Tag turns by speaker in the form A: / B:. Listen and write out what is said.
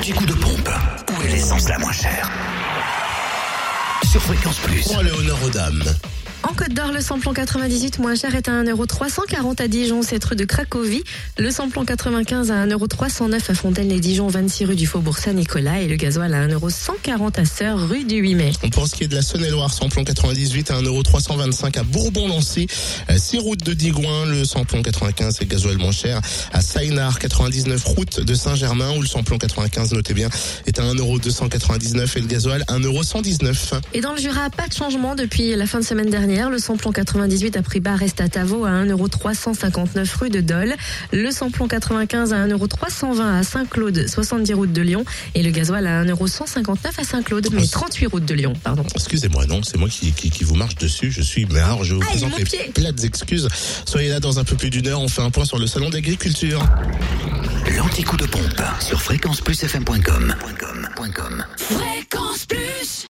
A: L'anti-coup de pompe. Où est l'essence la moins chère Sur Fréquence Plus.
B: Pour Léonore aux dames.
C: En Côte d'Or, le samplon 98 moins cher est à 1,340€ à Dijon, cette rue de Cracovie. Le samplon 95 à 1,309€ à Fontaine-les-Dijon, 26 rue du Faubourg Saint-Nicolas. Et le gasoil à 1,140€ à Sœur, rue du 8 mai.
B: Pour ce qui est de la Saône-et-Loire, samplon 98 à 1,325€ à Bourbon-Lancy. 6 route de Digoin, le samplon 95 et gasoil moins cher à Saïnard, 99 route de Saint-Germain, où le samplon 95, notez bien, est à 1,299€ et le gasoil 1,119€.
C: Et dans le Jura, pas de changement depuis la fin de semaine dernière. Le samplon 98 à prix bas reste à Tavaux à 1,359€ rue de Dole. Le samplon 95 à 1,320€ à Saint-Claude, 70 route de Lyon. Et le gasoil à 1,159€ à Saint-Claude, mais 38 route de Lyon, pardon.
B: Excusez-moi, non, c'est moi qui, qui, qui vous marche dessus. Je suis, mais alors je vous
C: Aïe,
B: présente les
C: pied.
B: plates excuses. Soyez là dans un peu plus d'une heure. On fait un point sur le salon d'agriculture.
A: L'anti-coup de pompe sur fréquenceplusfm.com.
D: Fréquence Plus